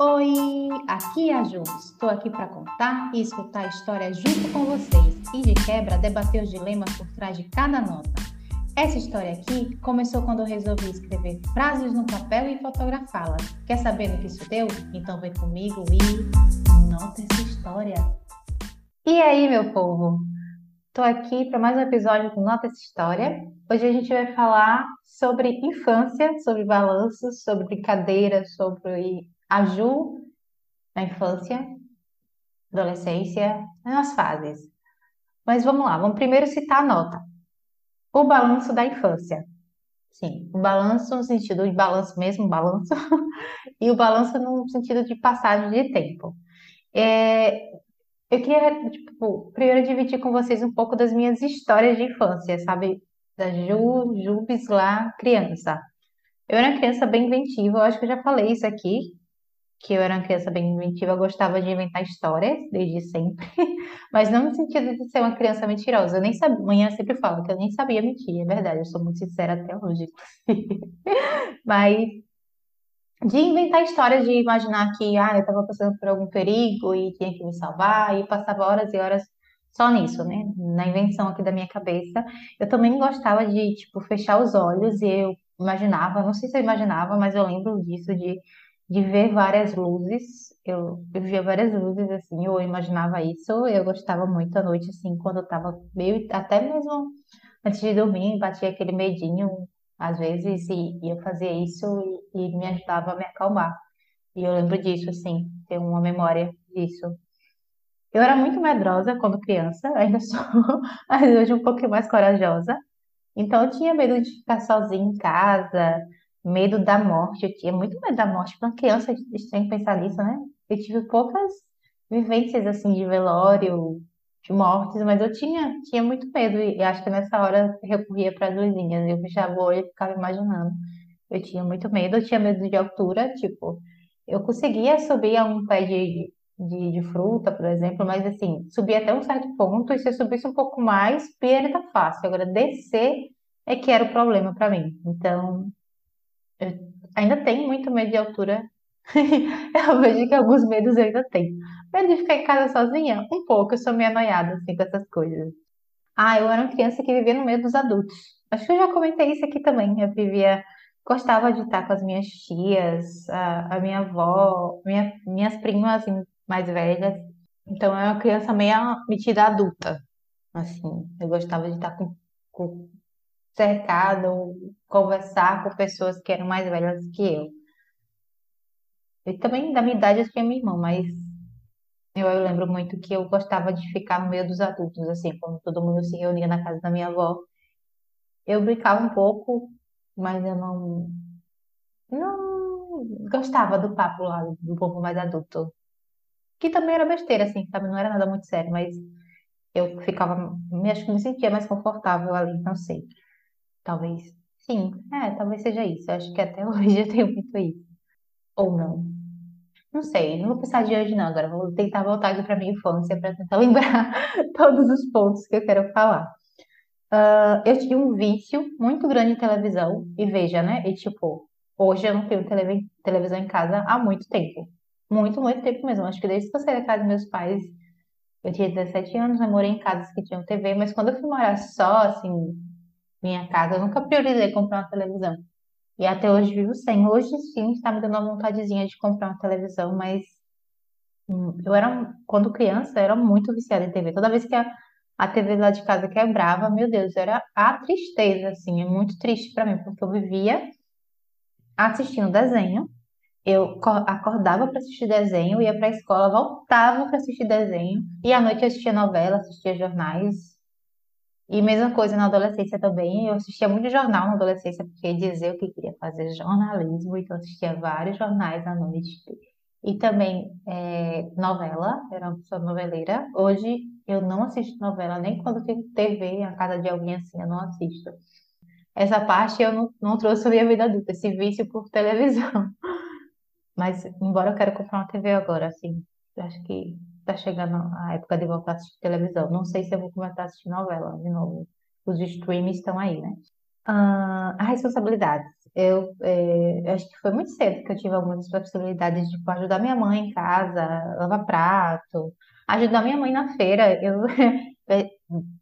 Oi, aqui é a Ju. Estou aqui para contar e escutar a história junto com vocês e de quebra debater os dilemas por trás de cada nota. Essa história aqui começou quando eu resolvi escrever frases no papel e fotografá-las. Quer saber no que isso deu? Então vem comigo e nota essa história. E aí, meu povo? Estou aqui para mais um episódio do Nota essa história. Hoje a gente vai falar sobre infância, sobre balanços, sobre brincadeiras, sobre a Ju na infância, adolescência, nas fases. Mas vamos lá, vamos primeiro citar a nota. O balanço da infância. Sim, o balanço no sentido de balanço mesmo, balanço, e o balanço no sentido de passagem de tempo. É, eu queria, tipo, primeiro dividir com vocês um pouco das minhas histórias de infância, sabe? Da Ju, Jubes lá, criança. Eu era uma criança bem inventiva, eu acho que eu já falei isso aqui, que eu era uma criança bem inventiva, gostava de inventar histórias desde sempre, mas não no sentido de ser uma criança mentirosa. Eu nem sabia, manhã sempre falo que eu nem sabia mentir, é verdade, eu sou muito sincera até hoje. mas de inventar histórias, de imaginar que ah, eu estava passando por algum perigo e tinha que me salvar, e passava horas e horas só nisso, né? Na invenção aqui da minha cabeça. Eu também gostava de, tipo, fechar os olhos e eu imaginava, não sei se eu imaginava, mas eu lembro disso, de de ver várias luzes. Eu, eu via várias luzes, assim, eu imaginava isso. Eu gostava muito à noite, assim, quando eu tava meio, até mesmo antes de dormir, batia aquele medinho, às vezes, e, e eu fazia isso e, e me ajudava a me acalmar. E eu lembro disso, assim, tenho uma memória disso. Eu era muito medrosa quando criança, ainda sou, mas hoje um pouquinho mais corajosa. Então eu tinha medo de ficar sozinha em casa, medo da morte. Eu tinha muito medo da morte. Para uma criança, é estranho pensar nisso, né? Eu tive poucas vivências assim de velório, de mortes, mas eu tinha, tinha muito medo. E acho que nessa hora eu recorria para as luzinhas. Eu fechava o olho e ficava imaginando. Eu tinha muito medo, eu tinha medo de altura, tipo, eu conseguia subir a um pé de, de, de fruta, por exemplo, mas assim, subir até um certo ponto, e se eu subisse um pouco mais, ele tá fácil. Agora, descer é que era o problema para mim. Então, eu ainda tenho muito medo de altura. Eu vejo que alguns medos eu ainda tenho. Medo de ficar em casa sozinha? Um pouco, eu sou meio anoiada assim com essas coisas. Ah, eu era uma criança que vivia no meio dos adultos. Acho que eu já comentei isso aqui também. Eu vivia, gostava de estar com as minhas tias, a, a minha avó, minha, minhas primas assim, mais velhas. Então eu era uma criança meio metida adulta. Assim, eu gostava de estar com, com cercado, conversar com pessoas que eram mais velhas que eu. E também da minha idade eu tinha minha irmã, mas eu, eu lembro muito que eu gostava de ficar no meio dos adultos, assim, quando todo mundo se reunia na casa da minha avó. Eu brincava um pouco, mas eu não, não gostava do papo lá, do povo mais adulto. Que também era besteira, assim, sabe? Não era nada muito sério, mas eu ficava, acho que me sentia mais confortável ali, não sei. Talvez. Sim, é, talvez seja isso. Eu acho que até hoje eu tenho muito isso. Ou não. Não sei, não vou pensar de hoje não. Agora vou tentar voltar aqui para minha infância para tentar lembrar todos os pontos que eu quero falar. Uh, eu tinha um vício muito grande em televisão. E veja, né? E tipo, hoje eu não tenho televi televisão em casa há muito tempo. Muito, muito tempo mesmo. Acho que desde que eu saí da casa dos meus pais, eu tinha 17 anos, eu morei em casas que tinham TV, mas quando eu fui morar só, assim, minha casa. Eu nunca priorizei comprar uma televisão. E até hoje vivo sem. Hoje sim está me dando uma vontadezinha de comprar uma televisão, mas hum, eu era, quando criança, eu era muito viciada em TV. Toda vez que a, a TV lá de casa quebrava, meu Deus, era a tristeza, assim, é muito triste para mim, porque eu vivia assistindo desenho. Eu acordava para assistir desenho, ia para a escola, voltava para assistir desenho, e à noite eu assistia novela, assistia jornais, e mesma coisa na adolescência também. Eu assistia muito jornal na adolescência, porque dizia que queria fazer jornalismo, então assistia vários jornais à noite. E também é, novela, era uma pessoa noveleira. Hoje eu não assisto novela, nem quando tem TV a casa de alguém assim, eu não assisto. Essa parte eu não, não trouxe a minha vida adulta, esse vício por televisão. Mas, embora eu quero comprar uma TV agora, assim, acho que tá chegando a época de voltar a assistir televisão. Não sei se eu vou começar a assistir novela de novo. Os streams estão aí, né? Ah, a responsabilidade. eu, é, acho que foi muito cedo que eu tive algumas possibilidades de tipo, ajudar minha mãe em casa, lavar prato, ajudar minha mãe na feira. Eu, é,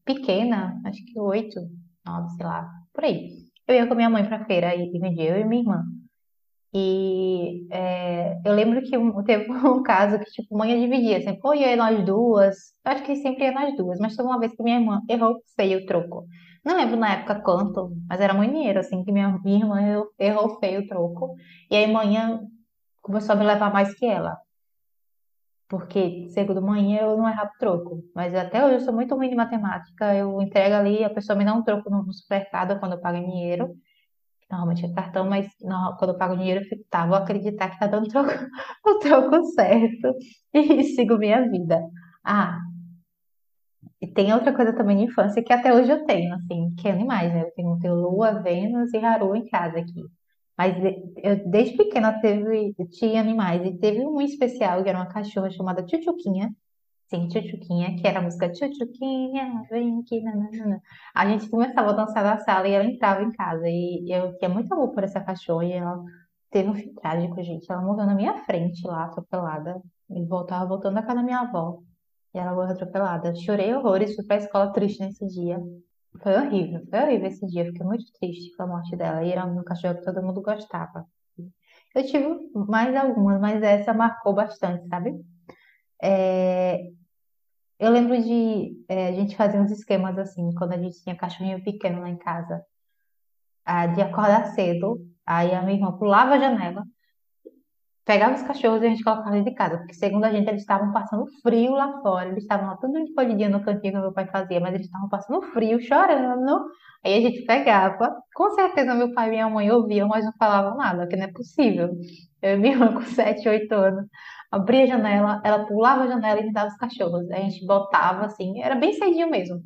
pequena, acho que oito, nove, sei lá, por aí. Eu ia com minha mãe pra feira e vendia eu e minha irmã. E é, eu lembro que um- teve um caso que, tipo, mãe dividia, sempre, ou ia nós duas, eu acho que sempre ia nós duas, mas teve uma vez que minha irmã errou feio o troco. Não lembro na época quanto, mas era muito dinheiro, assim, que minha, minha irmã errou, errou feio o troco. E aí manhã começou a me levar mais que ela, porque segundo manhã eu não errava o troco. Mas até hoje eu sou muito ruim de matemática, eu entrego ali, a pessoa me dá um troco no, supermercado quando eu pago dinheiro. Normalmente é cartão, mas não, quando eu pago dinheiro, eu fico, tá, vou acreditar que tá dando troco, o troco certo e sigo minha vida. Ah, e tem outra coisa também de infância que até hoje eu tenho, assim, que é animais, né? Eu tenho, tenho Lua, Vênus e Haru em casa aqui. Mas eu, desde pequena teve, tinha animais e teve um especial que era uma cachorra chamada Tchutchuquinha. Sim, Tchutchuquinha, que era a música Tchutchuquinha, vem aqui, nananana. A gente começava a dançar na sala e ela entrava em casa. E eu tinha muito amor por essa cachorra e ela teve um fim trágico, gente. Ela morreu na minha frente lá, atropelada. E voltava voltando da casa da minha avó. E ela morreu atropelada. Chorei horrores, fui pra escola triste nesse dia. Foi horrível, foi horrível esse dia. Fiquei muito triste com a morte dela. E era um cachorro que todo mundo gostava. Eu tive mais algumas, mas essa marcou bastante, sabe? É, eu lembro de é, a gente fazer uns esquemas assim, quando a gente tinha cachorrinho pequeno lá em casa, ah, de acordar cedo, aí a minha irmã pulava a janela, pegava os cachorros e a gente colocava dentro de casa, porque segundo a gente eles estavam passando frio lá fora, eles estavam lá tudo encolhidinho no cantinho que meu pai fazia, mas eles estavam passando frio, chorando, aí a gente pegava, com certeza meu pai e minha mãe ouviam, mas não falavam nada, porque não é possível. Eu e minha irmã com 7, 8 anos, abria a janela, ela pulava a janela e me dava os cachorros, a gente botava assim, era bem cedinho mesmo,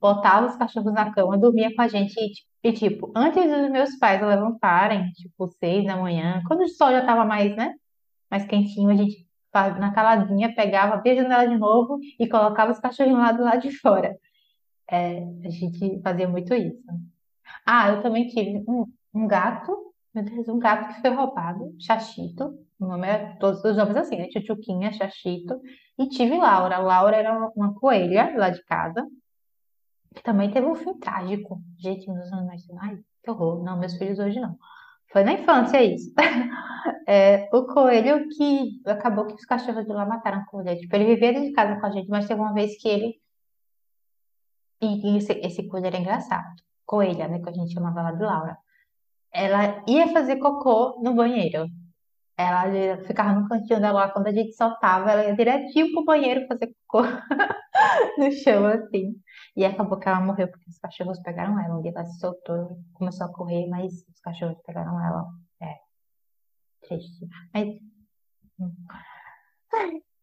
botava os cachorros na cama, dormia com a gente e, ti- tipo, antes dos meus pais levantarem, tipo, seis da manhã, quando o sol já tava mais, né? mais quentinho, a gente na caladinha pegava, abria a janela de novo e colocava os cachorrinhos lá do lado de fora. É, a gente fazia muito isso. Ah, eu também tive um, um gato, meu Deus, um gato que foi roubado, Chachito. O nome é todos os nomes assim, né? Tchutchuquinha, Chachito. E tive Laura. Laura era uma coelha lá de casa, que também teve um fim trágico. Gente, meus animais, ai, que horror. Não, meus filhos hoje não. Foi na infância isso. É, o coelho que acabou que os cachorros de lá mataram o coelho. Tipo, ele vivia dentro de casa com a gente, mas teve uma vez que ele. E esse, esse coelho era engraçado. Coelha, né? Que a gente chamava ela de Laura. Ela ia fazer cocô no banheiro. Ela ficava no cantinho dela lá, quando a gente soltava, ela ia direitinho pro banheiro fazer cocô no chão, assim. E acabou que ela morreu porque os cachorros pegaram ela. Um dia ela se soltou, começou a correr, mas os cachorros pegaram ela. É, triste. Mas.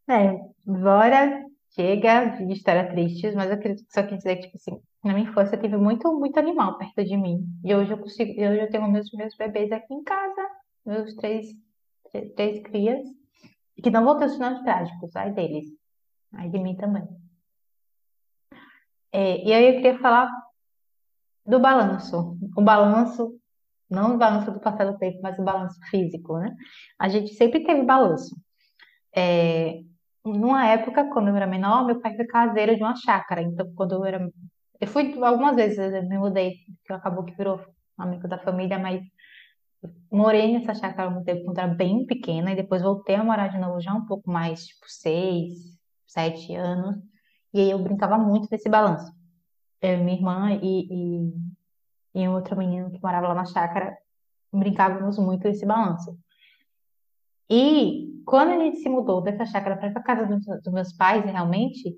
É, bora, chega de história tristes, mas eu queria só quis dizer que, tipo assim, na minha infância eu tive muito, muito animal perto de mim. E hoje eu consigo, hoje eu tenho meus, meus bebês aqui em casa, meus três, três crias, que não vão ter os finais trágicos, ai deles, ai de mim também. É, e aí eu queria falar do balanço. O balanço, não o balanço do passar do tempo, mas o balanço físico, né? A gente sempre teve balanço. É, numa época, quando eu era menor, meu pai foi caseiro de uma chácara. Então, quando eu era. Eu fui algumas vezes, eu me mudei, que acabou que virou amigo da família, mas morei nessa chácara um tempo quando era bem pequena, e depois voltei a morar de novo já um pouco mais, tipo, seis, sete anos. E aí eu brincava muito nesse balanço. Eu, minha irmã e, e, e um outro menino que morava lá na chácara brincávamos muito nesse balanço. E quando a gente se mudou dessa chácara para a casa dos, dos meus pais, realmente,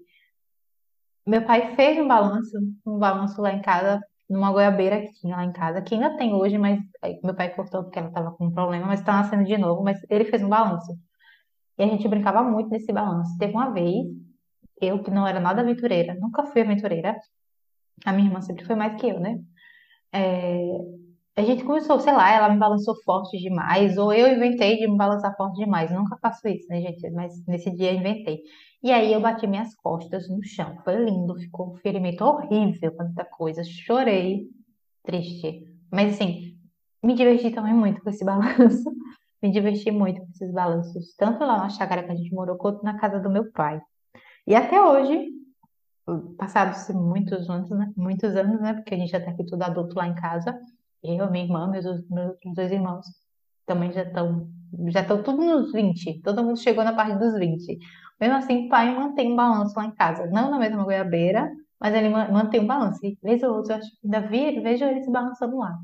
meu pai fez um balanço, um balanço lá em casa, numa goiabeira que tinha lá em casa, que ainda tem hoje, mas aí meu pai cortou porque ela estava com um problema, mas está nascendo de novo, mas ele fez um balanço. E a gente brincava muito nesse balanço. Teve uma vez, eu que não era nada aventureira, nunca fui aventureira, a minha irmã sempre foi mais que eu, né? É, A gente começou, sei lá, ela me balançou forte demais, ou eu inventei de me balançar forte demais. Nunca faço isso, né, gente? Mas nesse dia eu inventei. E aí eu bati minhas costas no chão. Foi lindo, ficou um ferimento horrível, tanta coisa. Chorei, triste. Mas assim, Me diverti também muito com esse balanço. Me diverti muito com esses balanços, tanto lá na chácara que a gente morou, quanto na casa do meu pai. E até hoje, passados muitos anos, né? Muitos anos, né? Porque a gente já tá aqui tudo adulto lá em casa. Eu, minha irmã, meus, meus dois irmãos também já estão já estão tudo nos 20. Todo mundo chegou na parte dos 20. Mesmo assim, o pai mantém um balanço lá em casa. Não na mesma goiabeira, mas ele ma- mantém um balanço. E vez ou outra, eu acho ainda vi, vejo ele se balançando lá.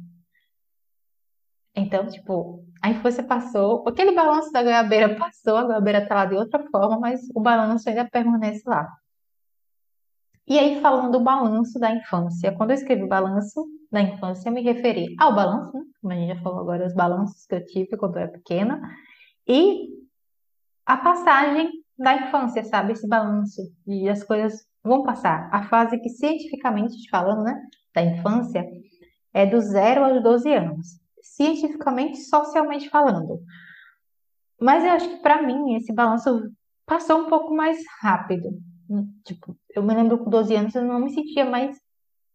Então, tipo, a infância passou, aquele balanço da goiabeira passou, a goiabeira tá lá de outra forma, mas o balanço ainda permanece lá. E aí, falando do balanço da infância, quando eu escrevi balanço da infância, eu me referi ao balanço, né? Como a gente já falou agora, os balanços que eu tive quando eu era pequena, e a passagem da infância, sabe? Esse balanço de as coisas vão passar. A fase que cientificamente falando, né, da infância, é do zero aos 12 anos. Cientificamente, socialmente falando. Mas eu acho que para mim esse balanço passou um pouco mais rápido. Tipo, eu me lembro com 12 anos eu não me sentia mais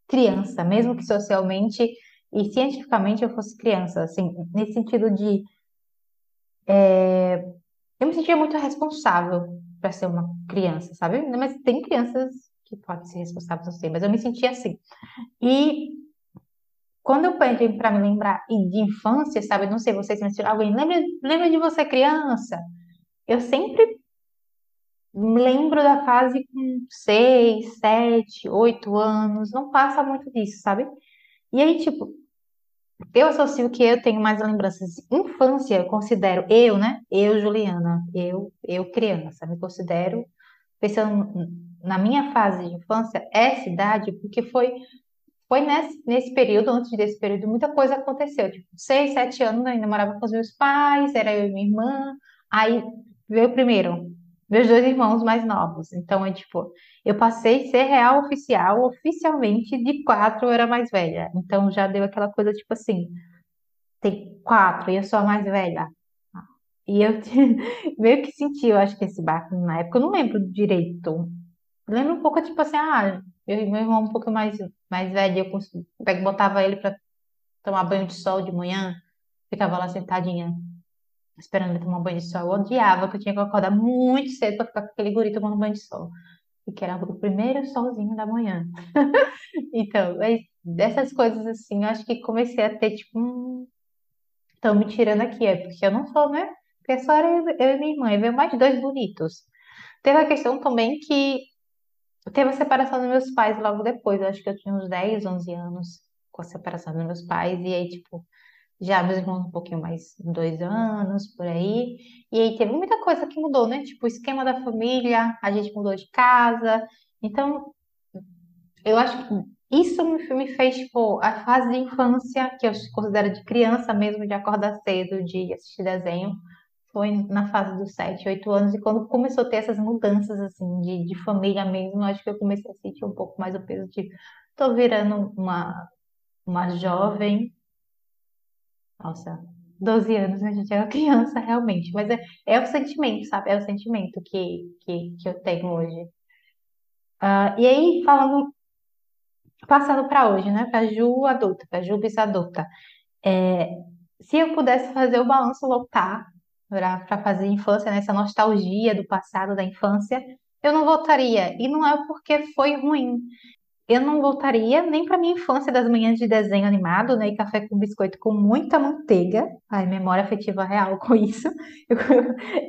criança, mesmo que socialmente e cientificamente eu fosse criança, assim, nesse sentido de eu me sentia muito responsável para ser uma criança, sabe? Mas tem crianças que podem ser responsáveis, sei, mas eu me sentia assim. E quando eu pedi para me lembrar de infância, sabe? Não sei, vocês mencionaram alguém, lembra, lembra de você criança? Eu sempre me lembro da fase com seis, sete, oito anos, não passa muito disso, sabe? E aí, tipo, eu associo que eu tenho mais lembranças de infância, eu considero eu, né? Eu, Juliana, eu, eu criança, me considero, pensando na minha fase de infância, essa idade, porque foi Foi nesse, nesse período, antes desse período, muita coisa aconteceu. Tipo, seis, sete anos ainda morava com os meus pais, era eu e minha irmã. Aí veio primeiro, meus dois irmãos mais novos. Então, é tipo, eu passei a ser real oficial, oficialmente, de quatro eu era mais velha. Então já deu aquela coisa, tipo assim, tem quatro e eu sou a mais velha. E eu meio que senti, eu acho que esse barco na época, eu não lembro direito. Lembro um pouco, tipo assim, ah, eu meu irmão um pouco mais, mais velho, eu cons- pego- botava ele pra tomar banho de sol de manhã, ficava lá sentadinha, esperando ele tomar banho de sol. Eu odiava que eu tinha que acordar muito cedo pra ficar com aquele guri tomando banho de sol. E que era o primeiro solzinho da manhã. Então, é- dessas coisas assim, eu acho que comecei a ter, tipo, um... Estão me tirando aqui, é porque eu não sou, né? Porque só era eu, eu e minha irmã, e veio mais dois bonitos. Teve a questão também que Teve a separação dos meus pais logo depois. Eu acho que eu tinha uns 10, 11 anos com a separação dos meus pais. E aí, tipo, já meus irmãos um pouquinho mais, dois anos, por aí. E aí teve muita coisa que mudou, né? Tipo, o esquema da família, a gente mudou de casa. Então, eu acho que isso me, fez, tipo, a fase de infância, que eu considero de criança mesmo, de acordar cedo, de assistir desenho. Foi na fase dos 7, 8 anos, e quando começou a ter essas mudanças, assim, de, de família mesmo, acho que eu comecei a sentir um pouco mais o peso de tô virando uma, uma jovem, nossa, 12 anos, né, a gente era criança, realmente, mas é, é o sentimento, sabe? É o sentimento que, que, que eu tenho hoje. Ah, e aí, falando, passando para hoje, né, para Ju adulta, para Ju bis adulta, é, se eu pudesse fazer o balanço voltar, para fazer infância, nessa nostalgia do passado, da infância, eu não voltaria. E não é porque foi ruim. Eu não voltaria nem para minha infância das manhãs de desenho animado, né? E café com biscoito com muita manteiga. Ai, memória afetiva real com isso.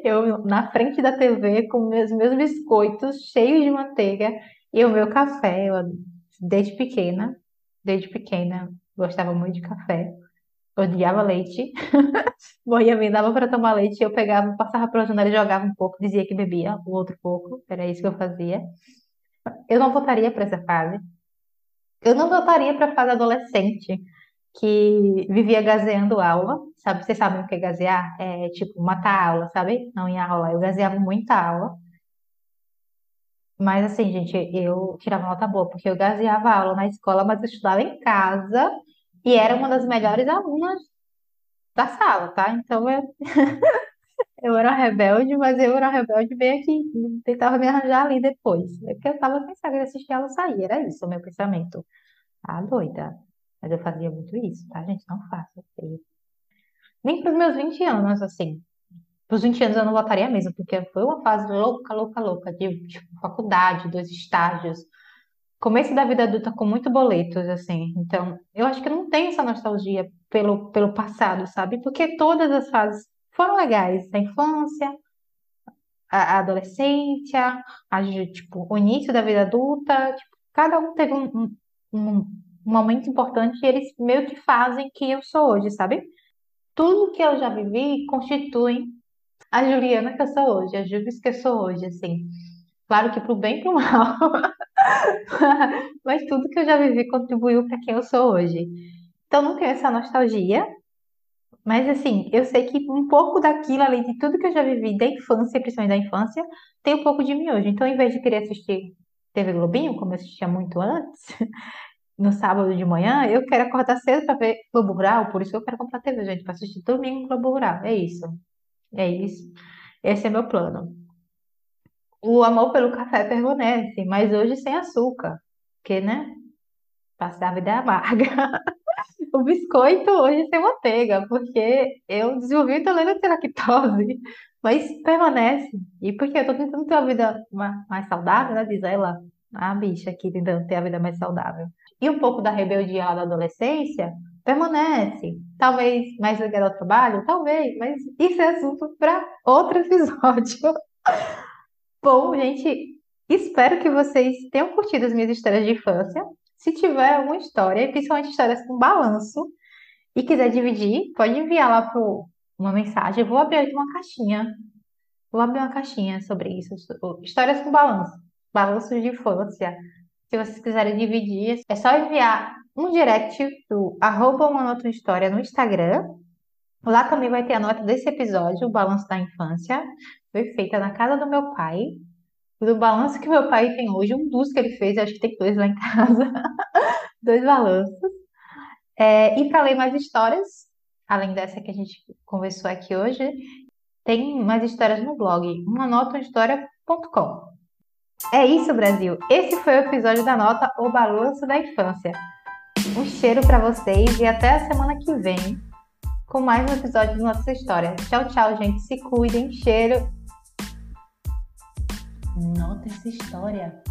Eu, eu na frente da TV com meus, meus biscoitos cheios de manteiga e o meu café. Eu, desde pequena, desde pequena, gostava muito de café. Odiava leite. Morria, me dava para tomar leite, eu pegava, passava pela janela e jogava um pouco, dizia que bebia o outro pouco, era isso que eu fazia. Eu não voltaria para essa fase. Eu não voltaria para a fase adolescente, que vivia gazeando aula, sabe? Vocês sabem o que é gazear? É tipo matar aula, sabe? Não ia aula. Eu gazeava muita aula, mas assim, gente, eu tirava nota boa, porque eu gazeava aula na escola, mas eu estudava em casa e era uma das melhores alunas da sala, tá? Então eu Eu era rebelde, mas eu era rebelde bem aqui, tentava me arranjar ali depois. É porque eu tava pensando em assistir ela sair, era isso o meu pensamento. Ah, doida. Mas eu fazia muito isso, tá, gente? Não faço. Nem para os meus 20 anos, assim. Para os 20 anos eu não votaria mesmo, porque foi uma fase louca, louca, louca, de tipo, faculdade, dois estágios. Começo da vida adulta com muito boletos, assim. Então, eu acho que eu não tenho essa nostalgia pelo, pelo passado, sabe? Porque todas as fases foram legais. A infância, a, adolescência, a, tipo, o início da vida adulta. Tipo, cada um teve um, um, um momento importante e eles meio que fazem quem eu sou hoje, sabe? Tudo que eu já vivi constitui a Juliana que eu sou hoje, a Juvis que eu sou hoje, assim. Claro que pro bem e pro mal. Mas tudo que eu já vivi contribuiu para quem eu sou hoje. Então não tenho essa nostalgia, mas assim, eu sei que um pouco daquilo, além de tudo que eu já vivi da infância, principalmente da infância, tem um pouco de mim hoje. Então, em vez de querer assistir TV Globinho, como eu assistia muito antes, no sábado de manhã, eu quero acordar cedo para ver Globo Rural, por isso eu quero comprar TV, gente, para assistir domingo Globo Rural. É isso. É isso. Esse é meu plano. O amor pelo café permanece, mas hoje sem açúcar, porque, né? Passar a vida é amarga. O biscoito hoje sem manteiga, porque eu desenvolvi intolerância à lactose, mas permanece. E porque eu tô tentando ter uma vida mais saudável, né? Diz ela, a bicha aqui tentando ter a vida mais saudável. E um pouco da rebeldia da adolescência permanece. Talvez mais ligado ao trabalho, talvez, mas isso é assunto para outro episódio. Bom, gente, espero que vocês tenham curtido as minhas histórias de infância. Se tiver alguma história, principalmente histórias com balanço, e quiser dividir, pode enviar lá para uma mensagem. Eu vou abrir aqui uma caixinha. Vou abrir uma caixinha sobre isso. Histórias com balanço. Balanços de infância. Se vocês quiserem dividir, é só enviar um direct do arroba uma nota história no Instagram. Lá também vai ter a nota desse episódio, o balanço da infância. Foi feita na casa do meu pai do balanço que meu pai tem hoje, um dos que ele fez, acho que tem dois lá em casa, dois balanços. É, e para ler mais histórias, além dessa que a gente conversou aqui hoje, tem mais histórias no blog, umanotahistoria.com. É isso, Brasil! Esse foi o episódio da nota O Balanço da Infância. Um cheiro para vocês e até a semana que vem com mais um episódio de Nossa História. Tchau, tchau, gente. Se cuidem. Cheiro Nota essa história.